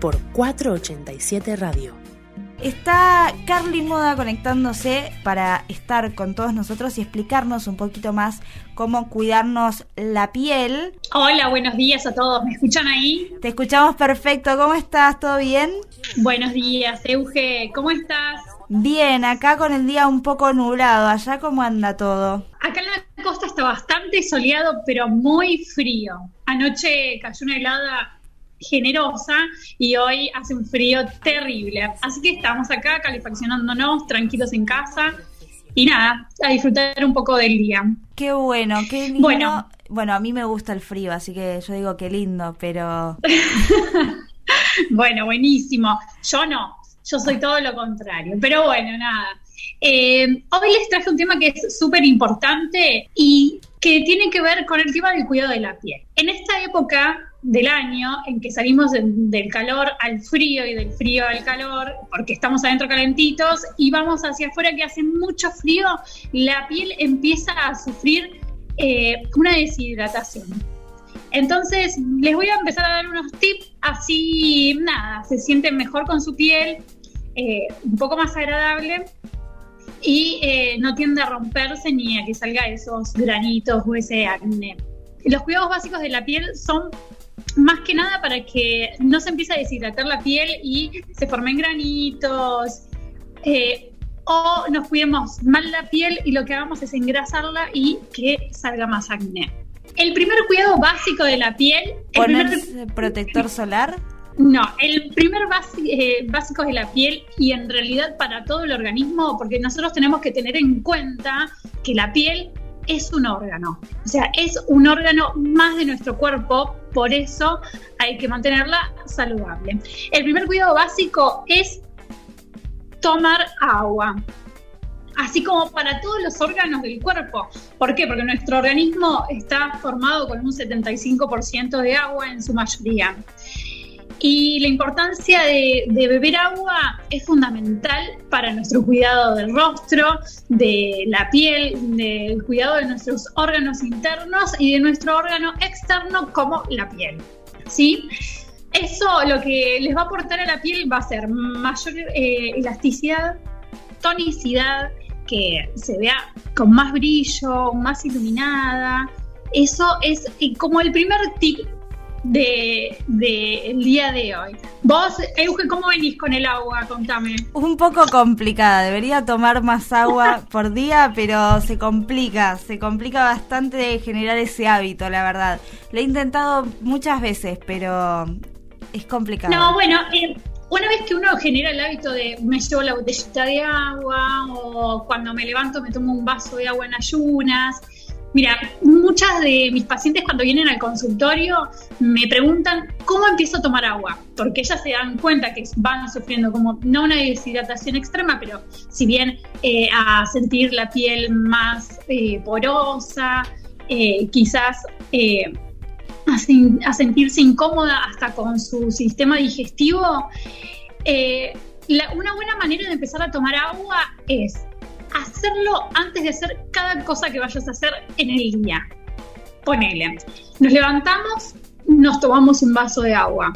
por 487 Radio. Está Carly Moda conectándose para estar con todos nosotros y explicarnos un poquito más cómo cuidarnos la piel. Hola, buenos días a todos. ¿Me escuchan ahí? Te escuchamos perfecto. ¿Cómo estás? ¿Todo bien? Buenos días, Euge. ¿Cómo estás? Bien, acá con el día un poco nublado. ¿Allá cómo anda todo? Acá en la costa está bastante soleado, pero muy frío. Anoche cayó una helada generosa y hoy hace un frío terrible. Así que estamos acá calefaccionándonos, tranquilos en casa y nada, a disfrutar un poco del día. Qué bueno, qué lindo. Bueno, bueno a mí me gusta el frío, así que yo digo qué lindo, pero... bueno, buenísimo. Yo no, yo soy todo lo contrario, pero bueno, nada. Eh, hoy les traje un tema que es súper importante y que tiene que ver con el tema del cuidado de la piel. En esta época del año en que salimos del calor al frío y del frío al calor, porque estamos adentro calentitos y vamos hacia afuera que hace mucho frío, la piel empieza a sufrir eh, una deshidratación. Entonces, les voy a empezar a dar unos tips, así nada, se sienten mejor con su piel, eh, un poco más agradable y eh, no tiende a romperse ni a que salga esos granitos o ese acné. Los cuidados básicos de la piel son más que nada para que no se empiece a deshidratar la piel y se formen granitos. Eh, o nos cuidemos mal la piel y lo que hagamos es engrasarla y que salga más acné. El primer cuidado básico de la piel... ¿Ponerse protector solar? No, el primer eh, básico de la piel y en realidad para todo el organismo, porque nosotros tenemos que tener en cuenta que la piel es un órgano, o sea, es un órgano más de nuestro cuerpo, por eso hay que mantenerla saludable. El primer cuidado básico es tomar agua, así como para todos los órganos del cuerpo. ¿Por qué? Porque nuestro organismo está formado con un 75% de agua en su mayoría. Y la importancia de, beber agua es fundamental para nuestro cuidado del rostro, de la piel, del cuidado de nuestros órganos internos y de nuestro órgano externo como la piel. ¿Sí? Eso lo que les va a aportar a la piel va a ser mayor eh, elasticidad, tonicidad, que se vea con más brillo, más iluminada. Eso es como el primer tip del de, día de hoy. Vos, Euge, ¿cómo venís con el agua? Contame. Un poco complicada, debería tomar más agua por día, pero se complica, se complica bastante generar ese hábito, la verdad. Lo he intentado muchas veces, pero es complicado. No, bueno, eh, una vez que uno genera el hábito de me llevo la botellita de agua o cuando me levanto me tomo un vaso de agua en ayunas, Mira, muchas de mis pacientes cuando vienen al consultorio me preguntan cómo empiezo a tomar agua, porque ellas se dan cuenta que van sufriendo como no una deshidratación extrema, pero si bien eh, a sentir la piel más eh, porosa, eh, quizás a, sentirse incómoda hasta con su sistema digestivo, una buena manera de empezar a tomar agua es hacerlo antes de hacer cada cosa que vayas a hacer en el día. Ponele, nos levantamos, nos tomamos un vaso de agua,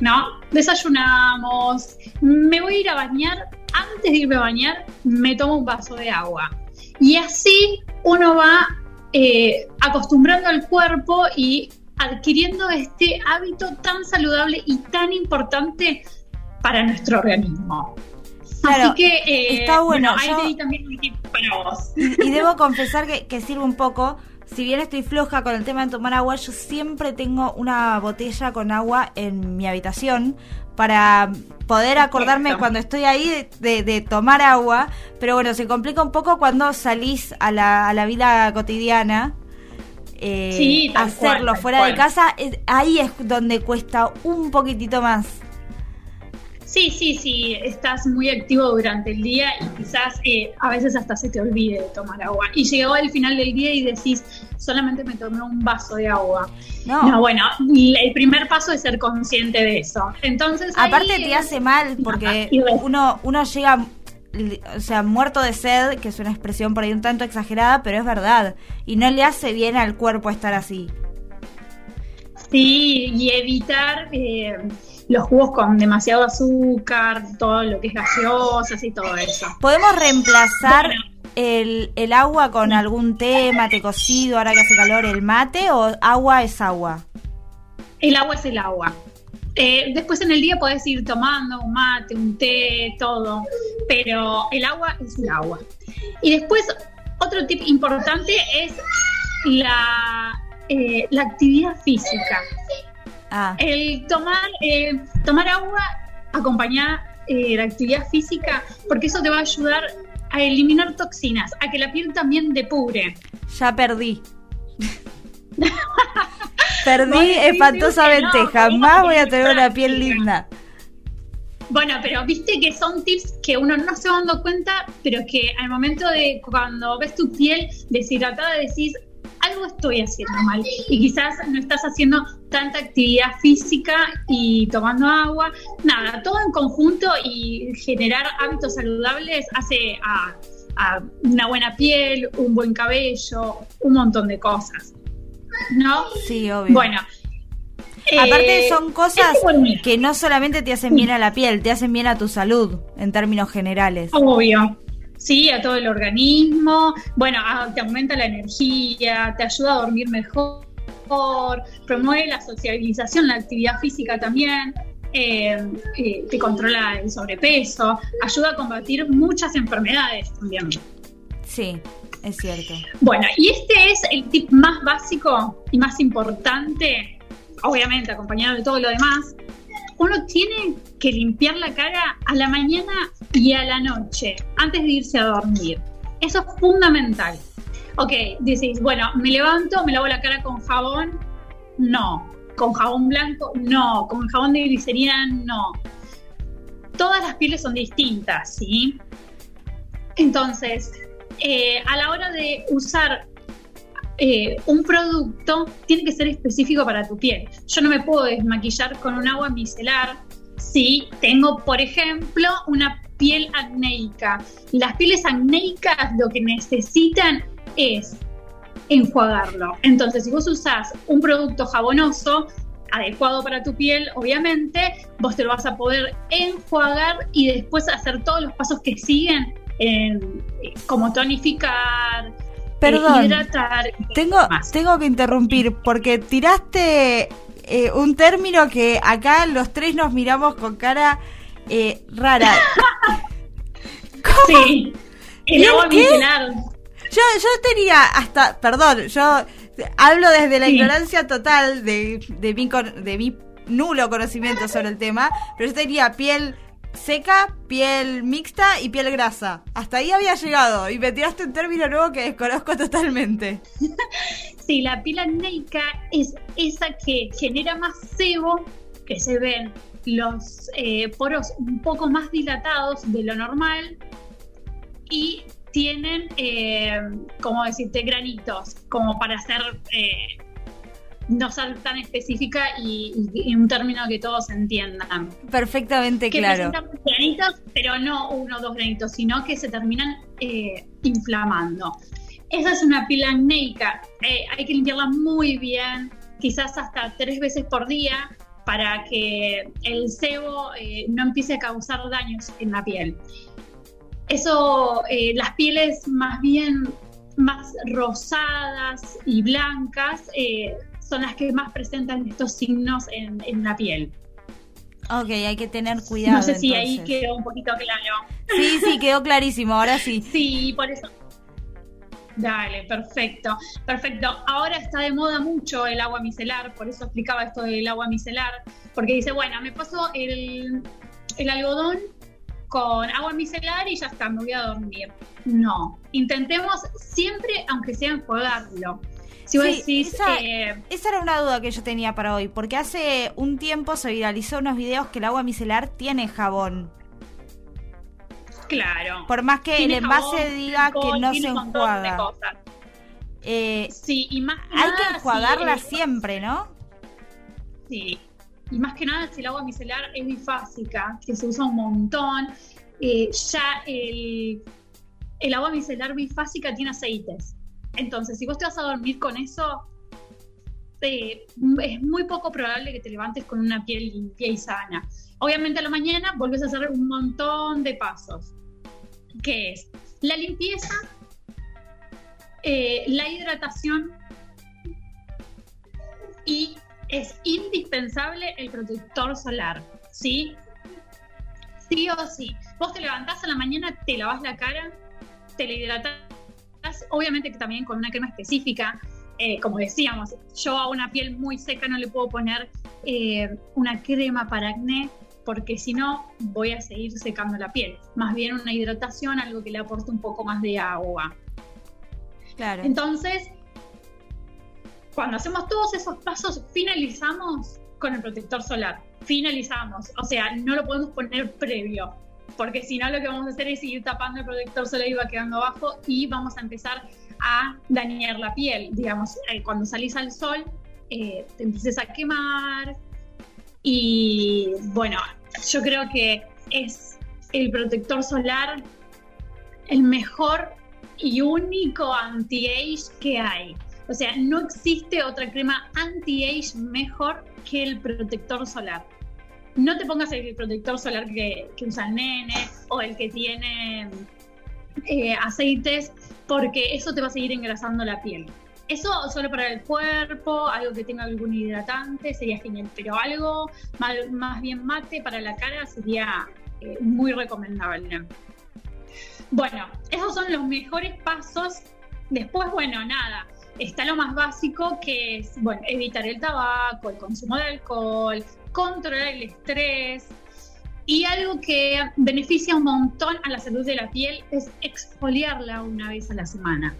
¿no? Desayunamos, me voy a ir a bañar, antes de irme a bañar, me tomo un vaso de agua. Y así uno va eh, acostumbrando al cuerpo y adquiriendo este hábito tan saludable y tan importante para nuestro organismo. Así que eh, está bueno. también para vos. Y, debo confesar que, sirve un poco. Si bien estoy floja con el tema de tomar agua, yo siempre tengo una botella con agua en mi habitación para poder acordarme cuando estoy ahí de, tomar agua. Pero bueno, se complica un poco cuando salís a la, a la vida cotidiana. Eh, hacerlo fuera de casa, ahí es donde cuesta un poquitito más Sí, sí, sí, estás muy activo durante el día y quizás eh, a veces hasta se te olvide de tomar agua. Y llegó el final del día y decís, solamente me tomé un vaso de agua. No, bueno, el primer paso es ser consciente de eso. Entonces, aparte te hace mal porque uno uno llega o sea, muerto de sed, que es una expresión por ahí un tanto exagerada, pero es verdad. Y no le hace bien al cuerpo estar así. Sí, y evitar eh, los jugos con demasiado azúcar, todo lo que es gaseosas y todo eso. ¿Podemos reemplazar el, el, agua con algún té, mate cocido, ahora que hace calor, el mate o agua es agua? El agua es el agua. Eh, después en el día puedes ir tomando un mate, un té, todo, pero el agua es el agua. Y después otro tip importante es la, eh, la actividad física. Ah. El tomar, eh, tomar agua acompañar eh, la actividad física, porque eso te va a ayudar a eliminar toxinas, a que la piel también depure. Ya perdí. perdí espantosamente. Jamás voy a tener una piel linda. Bueno, pero viste que son tips que uno no se va dando cuenta, pero que al momento de cuando ves tu piel deshidratada decís, algo estoy haciendo mal y quizás no estás haciendo tanta actividad física y tomando agua. Nada, todo en conjunto y generar hábitos saludables hace a, una buena piel, un buen cabello, un montón de cosas. ¿No? Sí, obvio. Bueno. Aparte eh, son cosas que no solamente te hacen bien a la piel, te hacen bien a tu salud en términos generales. Obvio, sí, a todo el organismo, bueno, te aumenta la energía, te ayuda a dormir mejor, promueve la socialización, la actividad física también, eh, eh, te controla el sobrepeso, ayuda a combatir muchas enfermedades también. Sí, es cierto. Bueno, y este es el tip más básico y más importante, obviamente acompañado de todo lo demás, uno tiene que limpiar la cara a la mañana y a la noche, antes de irse a dormir. Eso es fundamental. Ok, decís, bueno, me levanto, me lavo la cara con jabón. No. Con jabón blanco, no. Con jabón de glicerina, no. Todas las pieles son distintas, ¿sí? Entonces, eh, a la hora de usar eh, un producto tiene que ser específico para tu piel. Yo no me puedo desmaquillar con un agua micelar si tengo, por ejemplo, una piel acnéica. Las pieles acnéicas lo que necesitan es enjuagarlo. Entonces, si vos usás un producto jabonoso, adecuado para tu piel, obviamente, vos te lo vas a poder enjuagar y después hacer todos los pasos que siguen, como tonificar, Perdón, tengo, tengo que interrumpir porque tiraste eh, un término que acá los tres nos miramos con cara eh, rara. ¿Cómo? Sí, agua micelar. Yo, yo tenía hasta, perdón, yo hablo desde la ignorancia total de, de, mi, de mi nulo conocimiento sobre el tema, pero yo tenía piel seca, piel mixta y piel grasa. Hasta ahí había llegado y me tiraste un término nuevo que desconozco totalmente. Sí, la piel acnéica es esa que genera más sebo, que se ven los eh, poros un poco más dilatados de lo normal y tienen, eh, como decirte, granitos, como para hacer eh, no ser tan específica y, un término que todos entiendan. Perfectamente que claro. granitos, pero no uno o dos granitos, sino que se terminan eh, inflamando. Esa es una piel acnéica. Hay que limpiarla muy bien, quizás hasta tres veces por día, para que el sebo eh, no empiece a causar daños en la piel. Eso, las pieles más bien más rosadas y blancas son las que más presentan estos signos en, la piel. Ok, hay que tener cuidado. No sé si ahí quedó un poquito claro. Sí, sí, quedó clarísimo, ahora sí. Sí, por eso. Dale, perfecto, perfecto. Ahora está de moda mucho el agua micelar, por eso explicaba esto del agua micelar, porque dice, bueno, me paso el, el algodón con agua micelar y ya está, me voy a dormir. No, intentemos siempre, aunque sea enjuagarlo. Si esa, eh, esa, era una duda que yo tenía para hoy, porque hace un tiempo se viralizó unos videos que el agua micelar tiene jabón. Claro. Por más que el envase diga que no se enjuaga. Eh, sí, y más hay que enjuagarla siempre, ¿no? Sí. Y más que nada, si el agua micelar es bifásica, que se usa un montón, eh, ya el, el agua micelar bifásica tiene aceites. Entonces, si vos te vas a dormir con eso, eh, es muy poco probable que te levantes con una piel limpia y sana. Obviamente a la mañana vuelves a hacer un montón de pasos, que es la limpieza, eh, la hidratación y es indispensable el protector solar, ¿sí? Sí o sí. Vos te levantás a la mañana, te lavas la cara, te la hidratas, obviamente que también con una crema específica. Eh, como decíamos, yo a una piel muy seca no le puedo poner eh, una crema para acné porque si no voy a seguir secando la piel. Más bien una hidratación, algo que le aporte un poco más de agua. Claro. Entonces, cuando hacemos todos esos pasos, finalizamos con el protector solar. Finalizamos. O sea, no lo podemos poner previo porque si no lo que vamos a hacer es seguir tapando el protector solar y va quedando abajo y vamos a empezar a dañar la piel. Digamos, eh, cuando salís al sol, eh, te empieces a quemar y bueno, yo creo que es el protector solar el mejor y único anti-age que hay. O sea, no existe otra crema anti-age mejor que el protector solar no te pongas el protector solar que, usa el nene o el que tiene eh, aceites, porque eso te va a seguir engrasando la piel. Eso solo para el cuerpo, algo que tenga algún hidratante sería genial, pero algo más, bien mate para la cara sería eh, muy recomendable. Bueno, esos son los mejores pasos. Después, bueno, nada, está lo más básico que es, bueno, evitar el tabaco, el consumo de alcohol, controlar el estrés. Y algo que beneficia un montón a la salud de la piel es exfoliarla una vez a la semana.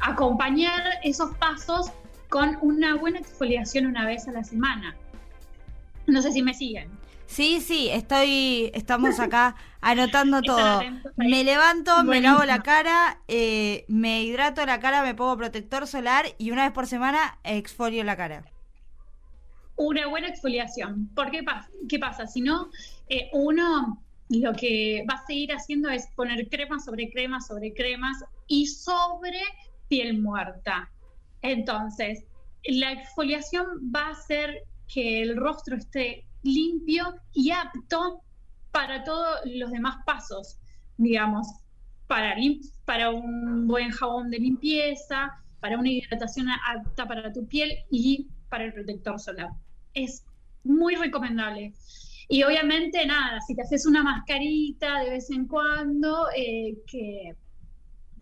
Acompañar esos pasos con una buena exfoliación una vez a la semana. No sé si me siguen. Sí, sí, estoy, estamos acá anotando todo. Me levanto, me lavo la cara, eh, me hidrato la cara, me pongo protector solar y una vez por semana exfolio la cara una buena exfoliación. ¿Por qué, pasa? ¿Qué pasa? Si no, eh, uno lo que va a seguir haciendo es poner cremas sobre cremas sobre cremas y sobre piel muerta. Entonces, la exfoliación va a hacer que el rostro esté limpio y apto para todos los demás pasos, digamos, para, para un buen jabón de limpieza, para una hidratación apta para tu piel y para el protector solar. Es muy recomendable. Y obviamente, nada, si te haces una mascarita de vez en cuando, eh, que,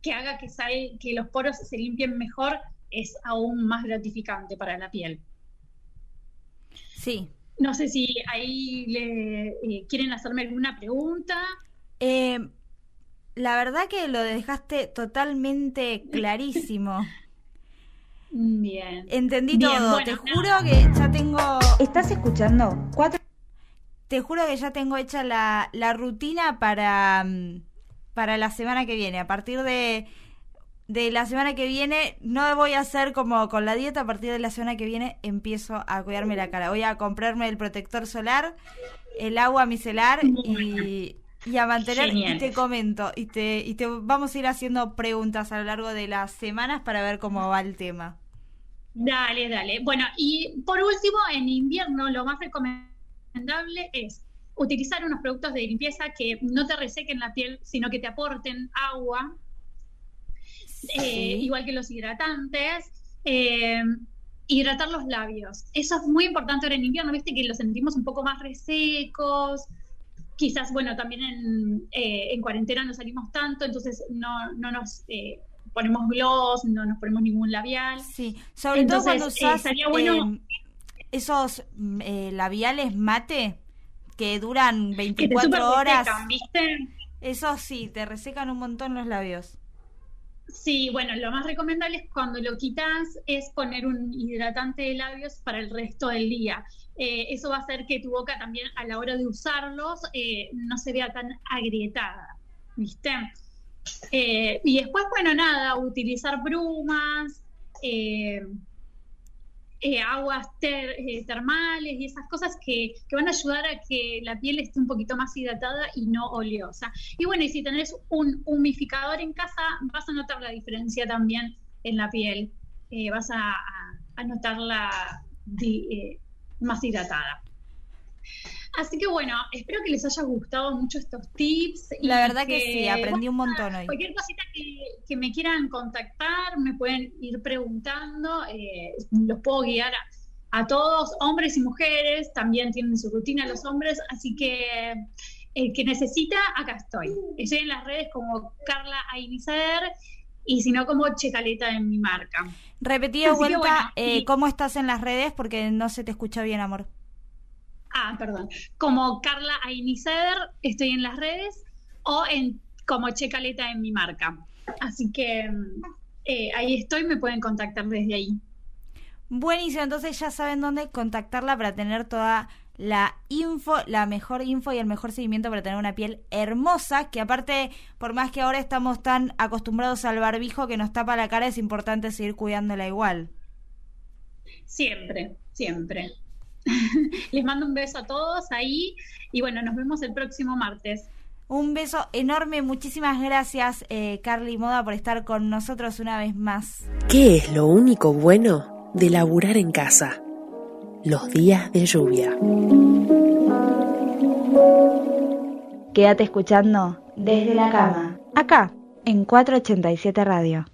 que, haga que, que los poros se limpien mejor, es aún más gratificante para la piel. Sí. No sé si ahí le eh, quieren hacerme alguna pregunta. Eh, la verdad que lo dejaste totalmente clarísimo. Bien. Entendí todo. Te juro que ya tengo. ¿Estás escuchando? Cuatro. Te juro que ya tengo hecha la, la rutina para, mm, para la semana que viene. A partir de, de la semana que viene, no voy a hacer como con la dieta. A partir de la semana que viene, empiezo a cuidarme la cara. Voy a comprarme el protector solar, el agua micelar y, y a mantener y te comento y te y te vamos a ir haciendo preguntas a lo largo de las semanas para ver cómo va el tema. Dale, dale. Bueno, y por último, en invierno lo más recomendable es utilizar unos productos de limpieza que no te resequen la piel, sino que te aporten agua, eh, igual que los hidratantes. Eh, hidratar los labios. Eso es muy importante ahora en invierno, viste que los sentimos un poco más resecos, quizás, bueno, también en, eh, en cuarentena no salimos tanto, entonces no, no nos eh, ponemos gloss, no nos ponemos ningún labial. Sí, sobre todo cuando eh, usas esos mm, labiales mate que duran 24 horas. ¿viste? Eso sí, te resecan un montón los labios. Sí, bueno, lo más recomendable es cuando lo quitas es poner un hidratante de labios para el resto del día. Eh, eso va a hacer que tu boca también a la hora de usarlos eh, no se vea tan agrietada, ¿viste? Eh, y después, bueno, nada, utilizar brumas, aguas termales y esas cosas que, que, van a ayudar a que la piel esté un poquito más hidratada y no oleosa. Y bueno, y si tenés un humificador en casa, vas a notar la diferencia también en la piel. vas a, a notarla más hidratada. Así que bueno, espero que les haya gustado mucho estos tips. La verdad que, sí, aprendí un montón hoy. Cualquier cosita que, me quieran contactar, me pueden ir preguntando, eh, los puedo guiar a, todos, hombres y mujeres, también tienen su rutina los hombres, así que el que necesita, acá estoy. Estoy en las redes como Carla Ainicer y si no como Checaleta en mi marca. Repetí de vuelta eh, cómo estás en las redes porque no se te escucha bien, amor. Ah, perdón. Como Carla Ainiceder, estoy en las redes o en como Checaleta en mi marca. Así que eh, ahí estoy, me pueden contactar desde ahí. Buenísimo, entonces ya saben dónde contactarla para tener toda la info, la mejor info y el mejor seguimiento para tener una piel hermosa, que aparte, por más que ahora estamos tan acostumbrados al barbijo que nos tapa la cara, es importante seguir cuidándola igual. Siempre, siempre. Les mando un beso a todos ahí y bueno, nos vemos el próximo martes. Un beso enorme, muchísimas gracias eh, Carly Moda por estar con nosotros una vez más. ¿Qué es lo único bueno de laburar en casa? los días de lluvia. Quédate escuchando desde la cama, acá en 487 Radio.